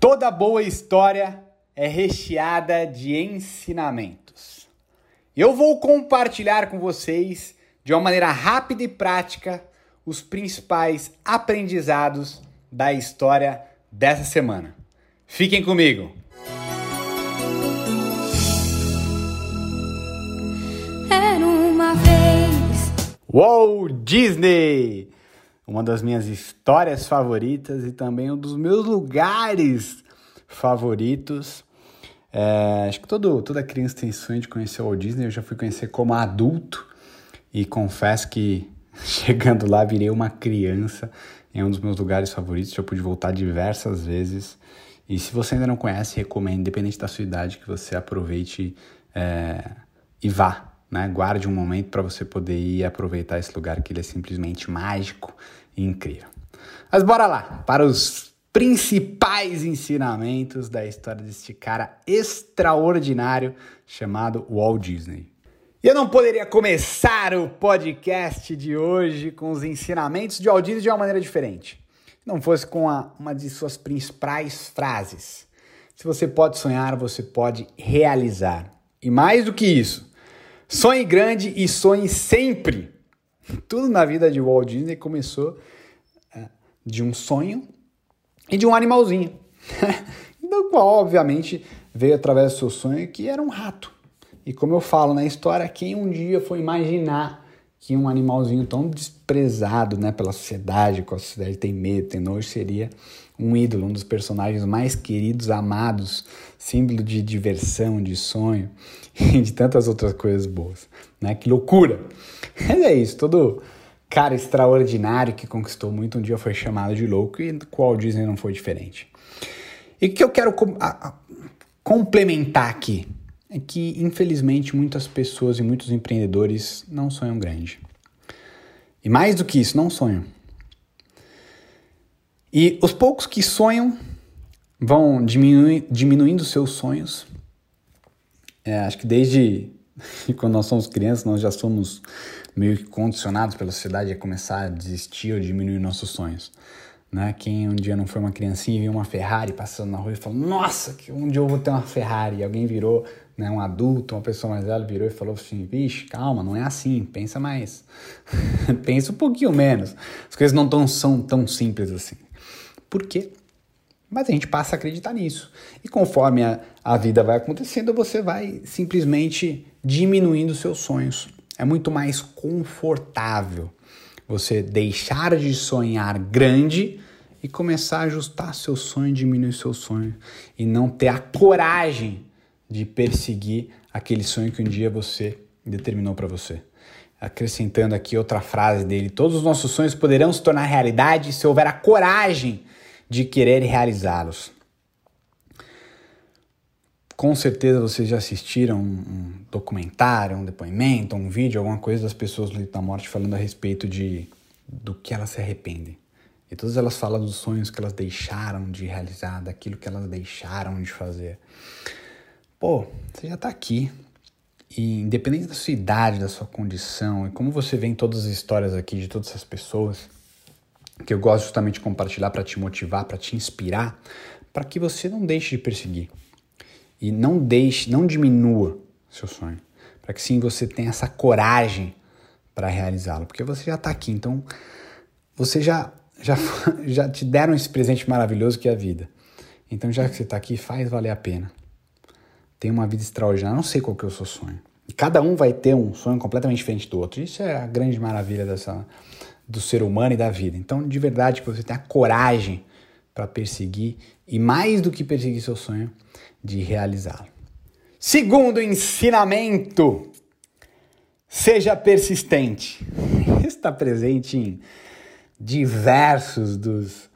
Toda boa história é recheada de ensinamentos. Eu vou compartilhar com vocês, de uma maneira rápida e prática, os principais aprendizados da história dessa semana. Fiquem comigo! Era uma vez. Walt Disney! Uma das minhas histórias favoritas e também um dos meus lugares favoritos. É, acho que todo, toda criança tem sonho de conhecer o Walt Disney. Eu já fui conhecer como adulto e confesso que chegando lá virei uma criança. É um dos meus lugares favoritos. Já pude voltar diversas vezes. E se você ainda não conhece, recomendo, independente da sua idade, que você aproveite é, e vá né? Guarde um momento para você poder ir aproveitar esse lugar que ele é simplesmente mágico e incrível. Mas bora lá para os principais ensinamentos da história deste cara extraordinário chamado Walt Disney. E eu não poderia começar o podcast de hoje com os ensinamentos de Walt Disney de uma maneira diferente. Não fosse com a, uma de suas principais frases. Se você pode sonhar, você pode realizar. E mais do que isso, Sonhe grande e sonhe sempre. Tudo na vida de Walt Disney começou é, de um sonho e de um animalzinho. do qual, obviamente, veio através do seu sonho que era um rato. E como eu falo na história, quem um dia foi imaginar que um animalzinho tão desprezado né, pela sociedade, com a sociedade tem medo, tem nojo, seria um ídolo, um dos personagens mais queridos, amados, símbolo de diversão, de sonho e de tantas outras coisas boas. Né? Que loucura! Mas é isso, todo cara extraordinário que conquistou muito um dia foi chamado de louco e com Walt Disney não foi diferente. E o que eu quero complementar aqui é que, infelizmente, muitas pessoas e muitos empreendedores não sonham grande. E mais do que isso, não sonham. E os poucos que sonham vão diminui, diminuindo seus sonhos. É, acho que desde quando nós somos crianças, nós já somos meio que condicionados pela sociedade a começar a desistir ou diminuir nossos sonhos. Né? Quem um dia não foi uma criancinha e viu uma Ferrari passando na rua e falou: Nossa, que um dia eu vou ter uma Ferrari. E alguém virou, né, um adulto, uma pessoa mais velha, virou e falou assim: Vixe, calma, não é assim, pensa mais. pensa um pouquinho menos. As coisas não tão, são tão simples assim. Por quê? Mas a gente passa a acreditar nisso. E conforme a, a vida vai acontecendo, você vai simplesmente diminuindo seus sonhos. É muito mais confortável você deixar de sonhar grande e começar a ajustar seu sonho, diminuir seu sonho e não ter a coragem de perseguir aquele sonho que um dia você determinou para você. Acrescentando aqui outra frase dele: todos os nossos sonhos poderão se tornar realidade se houver a coragem de querer realizá-los. Com certeza vocês já assistiram um documentário, um depoimento, um vídeo, alguma coisa das pessoas da morte falando a respeito de do que elas se arrependem. E todas elas falam dos sonhos que elas deixaram de realizar, daquilo que elas deixaram de fazer. Pô, você já tá aqui. E independente da sua idade, da sua condição, e como você vê em todas as histórias aqui de todas essas pessoas, que eu gosto justamente de compartilhar para te motivar, para te inspirar, para que você não deixe de perseguir e não deixe, não diminua seu sonho, para que sim você tenha essa coragem para realizá-lo, porque você já está aqui, então você já já já te deram esse presente maravilhoso que é a vida. Então já que você está aqui, faz valer a pena. Tem uma vida extraordinária. Não sei qual que é o seu sonho. E cada um vai ter um sonho completamente diferente do outro. Isso é a grande maravilha dessa do ser humano e da vida. Então, de verdade, que você tenha coragem para perseguir e mais do que perseguir seu sonho, de realizá-lo. Segundo ensinamento, seja persistente. Está presente em diversos dos,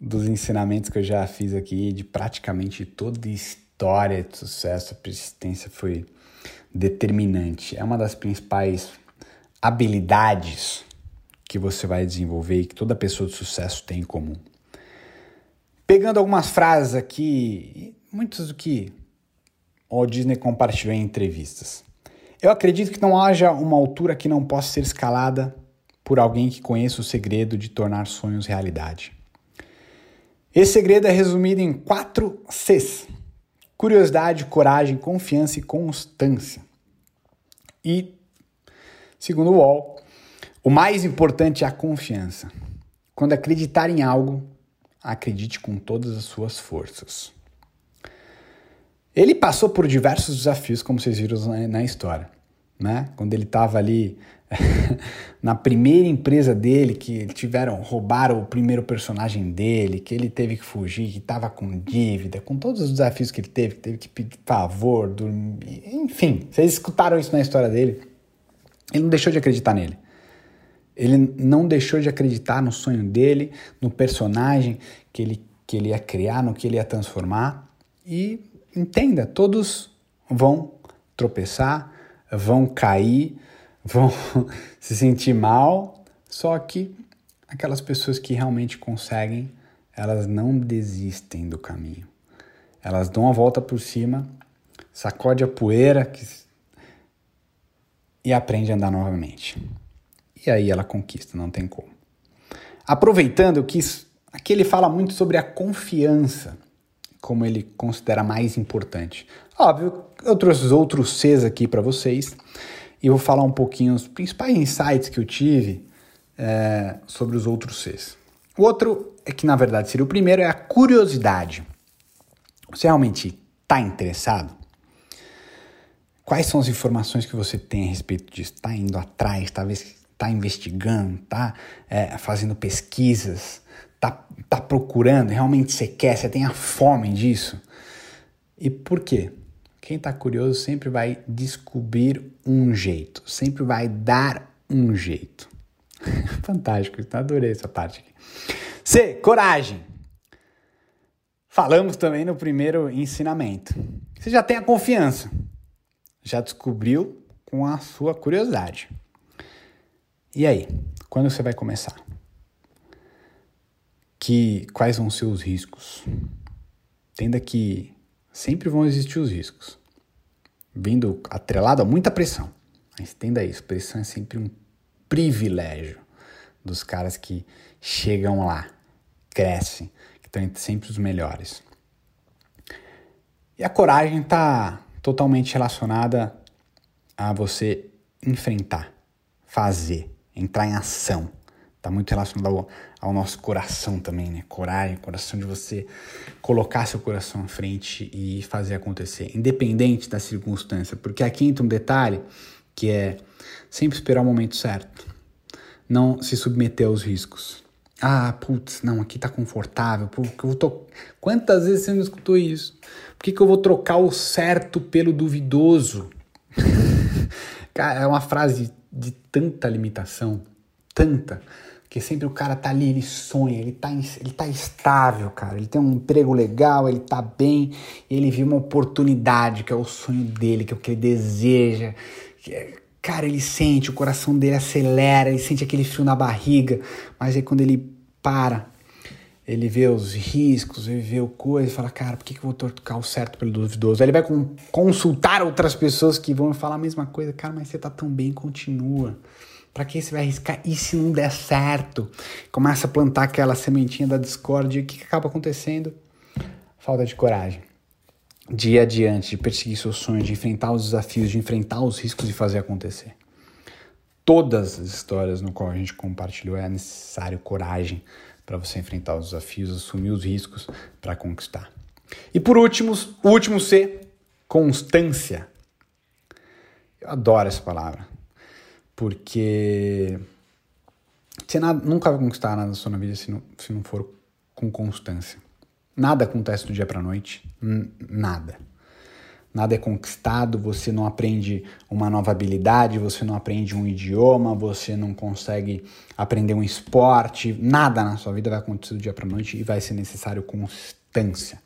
dos ensinamentos que eu já fiz aqui, de praticamente toda história de sucesso, a persistência foi determinante. É uma das principais habilidades que você vai desenvolver e que toda pessoa de sucesso tem em comum. Pegando algumas frases aqui, muitas do que o Disney compartilhou em entrevistas. Eu acredito que não haja uma altura que não possa ser escalada por alguém que conheça o segredo de tornar sonhos realidade. Esse segredo é resumido em quatro Cs: curiosidade, coragem, confiança e constância. E, segundo o UOL, o mais importante é a confiança. Quando acreditar em algo, acredite com todas as suas forças. Ele passou por diversos desafios, como vocês viram na história. Né? Quando ele estava ali na primeira empresa dele, que tiveram, roubaram o primeiro personagem dele, que ele teve que fugir, que estava com dívida, com todos os desafios que ele teve, que teve que pedir favor, dormir, enfim, vocês escutaram isso na história dele. Ele não deixou de acreditar nele. Ele não deixou de acreditar no sonho dele, no personagem que ele, que ele ia criar, no que ele ia transformar. E entenda, todos vão tropeçar, vão cair, vão se sentir mal, só que aquelas pessoas que realmente conseguem, elas não desistem do caminho. Elas dão a volta por cima, sacode a poeira que... e aprende a andar novamente. E aí ela conquista, não tem como. Aproveitando que aqui ele fala muito sobre a confiança, como ele considera mais importante. Óbvio, eu trouxe os outros Cs aqui para vocês e vou falar um pouquinho os principais insights que eu tive é, sobre os outros Cs. O outro é que, na verdade, seria o primeiro, é a curiosidade. Você realmente está interessado? Quais são as informações que você tem a respeito disso? Está indo atrás, talvez está investigando, está é, fazendo pesquisas, está tá procurando, realmente você quer, você tem a fome disso. E por quê? Quem está curioso sempre vai descobrir um jeito, sempre vai dar um jeito. Fantástico, adorei essa parte aqui. C, coragem. Falamos também no primeiro ensinamento. Você já tem a confiança, já descobriu com a sua curiosidade. E aí, quando você vai começar? Que quais vão ser os riscos? Entenda que sempre vão existir os riscos. Vindo atrelado a muita pressão. Mas entenda isso, pressão é sempre um privilégio dos caras que chegam lá, crescem, que estão sempre os melhores. E a coragem está totalmente relacionada a você enfrentar, fazer, entrar em ação. Está muito relacionado ao, ao, nosso coração também, né? Coragem, coração de você colocar seu coração à frente e fazer acontecer, independente da circunstância. Porque aqui entra um detalhe que é sempre esperar o momento certo. Não se submeter aos riscos. Ah, putz, não, aqui tá confortável. Porque eu tô... Quantas vezes você não escutou isso? Por que, que eu vou trocar o certo pelo duvidoso? Cara, é uma frase de tanta limitação, tanta, que sempre o cara tá ali, ele sonha, ele tá, ele tá estável, cara, ele tem um emprego legal, ele tá bem, ele viu uma oportunidade, que é o sonho dele, que é o que ele deseja, é, cara, ele sente, o coração dele acelera, ele sente aquele frio na barriga, mas aí quando ele para, ele vê os riscos, ele vê o coisa e fala, cara, por que, que eu vou trocar o certo pelo duvidoso? Aí ele vai consultar outras pessoas que vão falar a mesma coisa, cara, mas você tá tão bem, continua. Pra que você vai arriscar? E se não der certo? Começa a plantar aquela sementinha da discórdia, o que, que acaba acontecendo? Falta de coragem. De ir adiante, de perseguir seus sonhos, de enfrentar os desafios, de enfrentar os riscos e fazer acontecer. Todas as histórias no qual a gente compartilhou é necessário coragem para você enfrentar os desafios, assumir os riscos para conquistar. E por último, o último C, constância. Eu adoro essa palavra, porque você nada, nunca vai conquistar nada na sua vida se não, se não for com constância. Nada acontece do dia para noite, nada nada é conquistado, você não aprende uma nova habilidade, você não aprende um idioma, você não consegue aprender um esporte, nada na sua vida vai acontecer do dia para noite e vai ser necessário constância.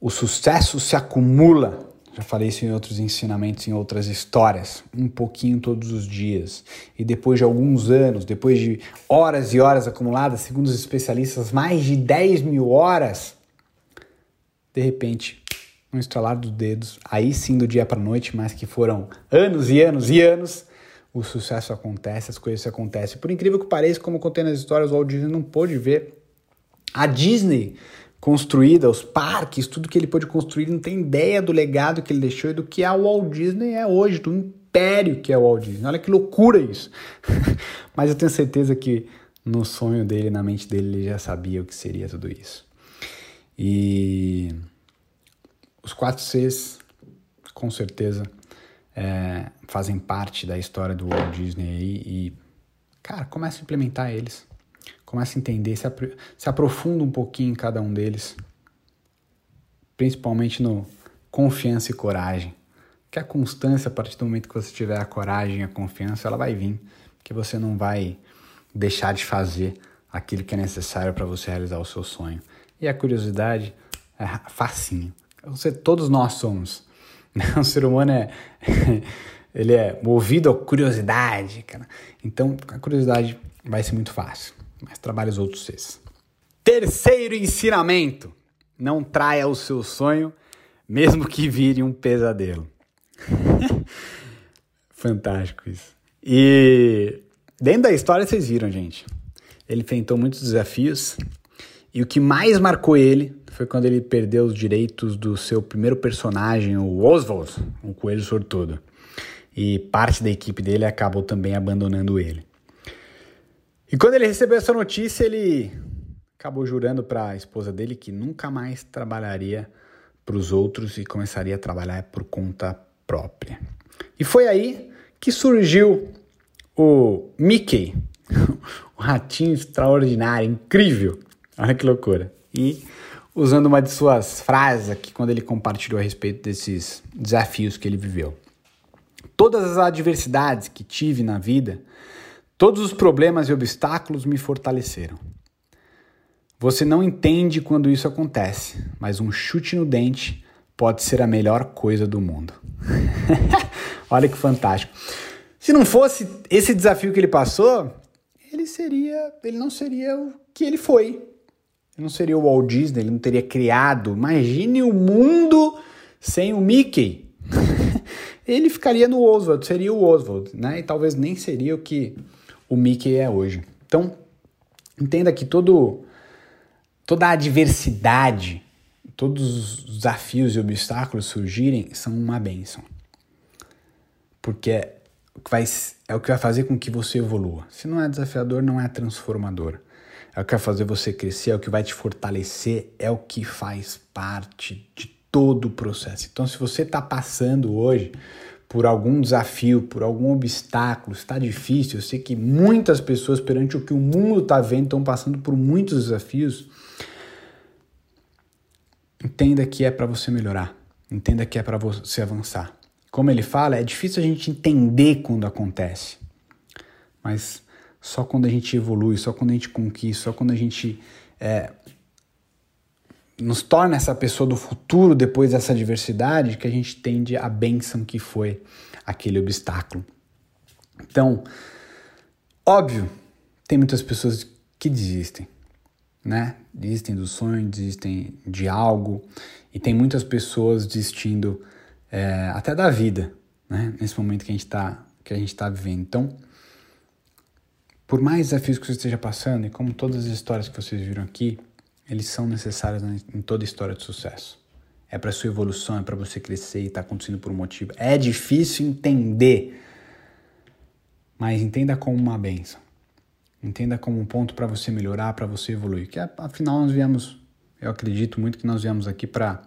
O sucesso se acumula, já falei isso em outros ensinamentos, em outras histórias, um pouquinho todos os dias. E depois de alguns anos, depois de horas e horas acumuladas, segundo os especialistas, mais de 10 mil horas, de repente um estralar dos dedos, aí sim do dia para noite, mas que foram anos e anos e anos, o sucesso acontece, as coisas acontecem. Por incrível que pareça, como contei nas histórias, o Walt Disney não pôde ver A Disney construída, os parques, tudo que ele pôde construir, não tem ideia do legado que ele deixou e do que a Walt Disney é hoje, do império que é o Walt Disney. Olha que loucura isso. Mas eu tenho certeza que no sonho dele, na mente dele, ele já sabia o que seria tudo isso. E os quatro Cs, com certeza, é, fazem parte da história do Walt Disney aí e, cara, começa a implementar eles. Começa a entender, se, apro se aprofunda um pouquinho em cada um deles. Principalmente no confiança e coragem. Que a constância, a partir do momento que você tiver a coragem e a confiança, ela vai vir. Que você não vai deixar de fazer aquilo que é necessário para você realizar o seu sonho. E a curiosidade é facinho. Você, todos nós somos. O ser humano é, ele é movido à curiosidade, cara. Então, a curiosidade vai ser muito fácil, mas trabalhe os outros seis. Terceiro ensinamento: não traia o seu sonho, mesmo que vire um pesadelo. Fantástico isso. E dentro da história vocês viram, gente. Ele enfrentou muitos desafios e o que mais marcou ele foi quando ele perdeu os direitos do seu primeiro personagem, o Oswald, um coelho sortudo. E parte da equipe dele acabou também abandonando ele. E quando ele recebeu essa notícia, ele acabou jurando para a esposa dele que nunca mais trabalharia para os outros e começaria a trabalhar por conta própria. E foi aí que surgiu o Mickey, o ratinho extraordinário, incrível. Olha que loucura. E usando uma de suas frases aqui quando ele compartilhou a respeito desses desafios que ele viveu. Todas as adversidades que tive na vida, todos os problemas e obstáculos me fortaleceram. Você não entende quando isso acontece, mas um chute no dente pode ser a melhor coisa do mundo. Olha que fantástico. Se não fosse esse desafio que ele passou, ele seria, ele não seria o que ele foi. Ele não seria o Walt Disney, ele não teria criado. Imagine o mundo sem o Mickey. ele ficaria no Oswald, seria o Oswald, né? E talvez nem seria o que o Mickey é hoje. Então, entenda que todo, toda a adversidade, todos os desafios e obstáculos surgirem são uma bênção. Porque é vai, é o que vai fazer com que você evolua. Se não é desafiador, não é transformador é o que vai fazer você crescer, é o que vai te fortalecer, é o que faz parte de todo o processo. Então, se você está passando hoje por algum desafio, por algum obstáculo, está difícil, eu sei que muitas pessoas, perante o que o mundo está vendo, estão passando por muitos desafios. Entenda que é para você melhorar, entenda que é para você avançar. Como ele fala, é difícil a gente entender quando acontece, mas só quando a gente evolui, só quando a gente conquista, só quando a gente é, nos torna essa pessoa do futuro depois dessa adversidade que a gente tende a bênção que foi aquele obstáculo. Então, óbvio, tem muitas pessoas que desistem, né? Desistem do sonho, desistem de algo, e tem muitas pessoas desistindo é, até da vida, né? Nesse momento que a gente está que a gente está vivendo. Então, por mais desafios que você esteja passando, e como todas as histórias que vocês viram aqui, eles são necessários em toda história de sucesso. É para sua evolução, é para você crescer e está acontecendo por um motivo. É difícil entender, mas entenda como uma benção. Entenda como um ponto para você melhorar, para você evoluir. Que afinal nós viemos, eu acredito muito que nós viemos aqui para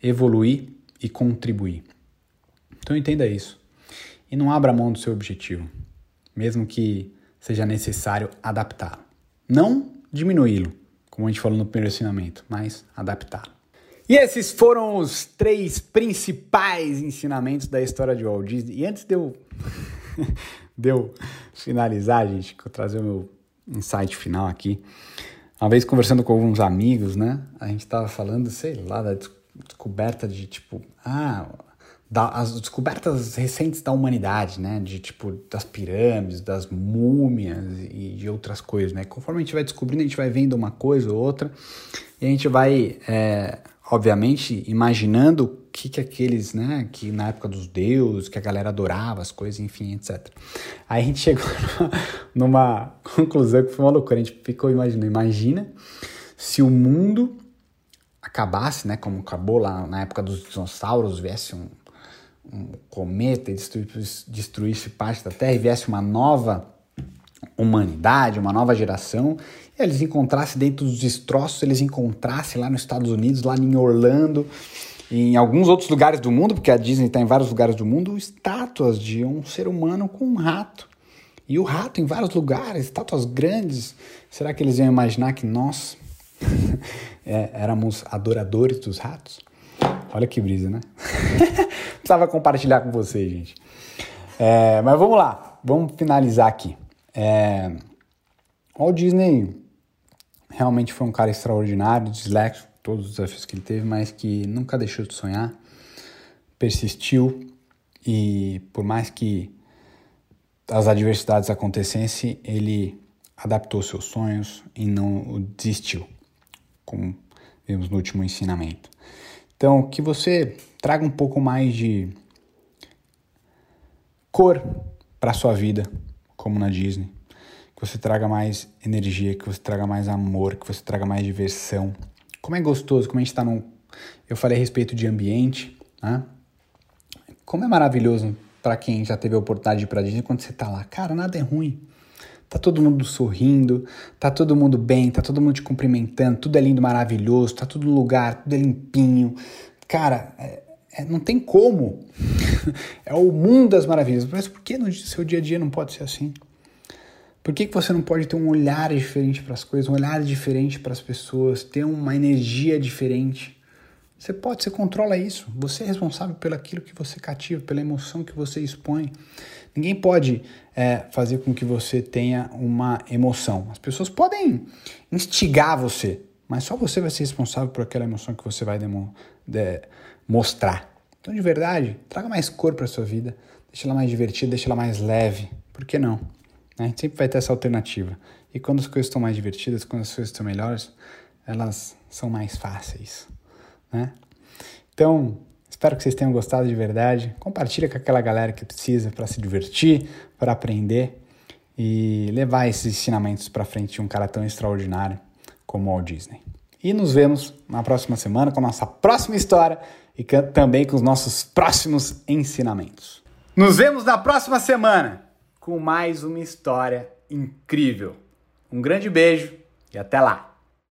evoluir e contribuir. Então entenda isso. E não abra mão do seu objetivo. Mesmo que seja necessário adaptá-lo. Não diminuí-lo, como a gente falou no primeiro ensinamento, mas adaptá-lo. E esses foram os três principais ensinamentos da história de Walt Disney. E antes de eu, de eu finalizar, gente, que eu trazer o meu insight final aqui, uma vez conversando com alguns amigos, né, a gente tava falando, sei lá, da descoberta de tipo, ah, da, as descobertas recentes da humanidade, né? De tipo das pirâmides, das múmias e de outras coisas, né? Conforme a gente vai descobrindo, a gente vai vendo uma coisa ou outra e a gente vai, é, obviamente, imaginando o que que aqueles, né? Que na época dos deuses, que a galera adorava as coisas, enfim, etc. Aí a gente chegou numa conclusão que foi uma loucura. A gente ficou imaginando, imagina se o mundo acabasse, né, como acabou lá na época dos dinossauros, viesse um, um cometa e destruísse, destruísse parte da Terra e viesse uma nova humanidade, uma nova geração, e eles encontrassem dentro dos destroços, eles encontrassem lá nos Estados Unidos, lá em Orlando, em alguns outros lugares do mundo, porque a Disney está em vários lugares do mundo, estátuas de um ser humano com um rato. E o rato em vários lugares, estátuas grandes. Será que eles iam imaginar que nós é, éramos adoradores dos ratos? Olha que brisa, né? Precisava compartilhar com vocês, gente. É, mas vamos lá, vamos finalizar aqui. É, Walt Disney realmente foi um cara extraordinário, disléxico, todos os desafios que ele teve, mas que nunca deixou de sonhar, persistiu e por mais que as adversidades acontecessem, ele adaptou seus sonhos e não desistiu, como vimos no último ensinamento. Então, que você traga um pouco mais de cor para sua vida, como na Disney. Que você traga mais energia, que você traga mais amor, que você traga mais diversão. Como é gostoso, como a gente está num. Eu falei a respeito de ambiente, né? Como é maravilhoso para quem já teve a oportunidade de ir pra Disney quando você tá lá. Cara, nada é ruim. Tá todo mundo sorrindo, tá todo mundo bem, tá todo mundo te cumprimentando, tudo é lindo, maravilhoso, tá tudo no lugar, tudo é limpinho. Cara, é, é, não tem como. é o mundo das maravilhas. Mas por que no seu dia a dia não pode ser assim? Por que, que você não pode ter um olhar diferente para as coisas, um olhar diferente para as pessoas, ter uma energia diferente? Você pode, você controla isso. Você é responsável pelo aquilo que você cativa, pela emoção que você expõe. Ninguém pode é, fazer com que você tenha uma emoção. As pessoas podem instigar você, mas só você vai ser responsável por aquela emoção que você vai demo, de, mostrar. Então, de verdade, traga mais cor para sua vida, deixa ela mais divertida, deixa ela mais leve. Por que não? Né? A gente sempre vai ter essa alternativa. E quando as coisas estão mais divertidas, quando as coisas estão melhores, elas são mais fáceis. Né? Então, espero que vocês tenham gostado de verdade. Compartilha com aquela galera que precisa para se divertir, para aprender e levar esses ensinamentos para frente de um cara tão extraordinário como o Walt Disney. E nos vemos na próxima semana com a nossa próxima história e também com os nossos próximos ensinamentos. Nos vemos na próxima semana com mais uma história incrível. Um grande beijo e até lá!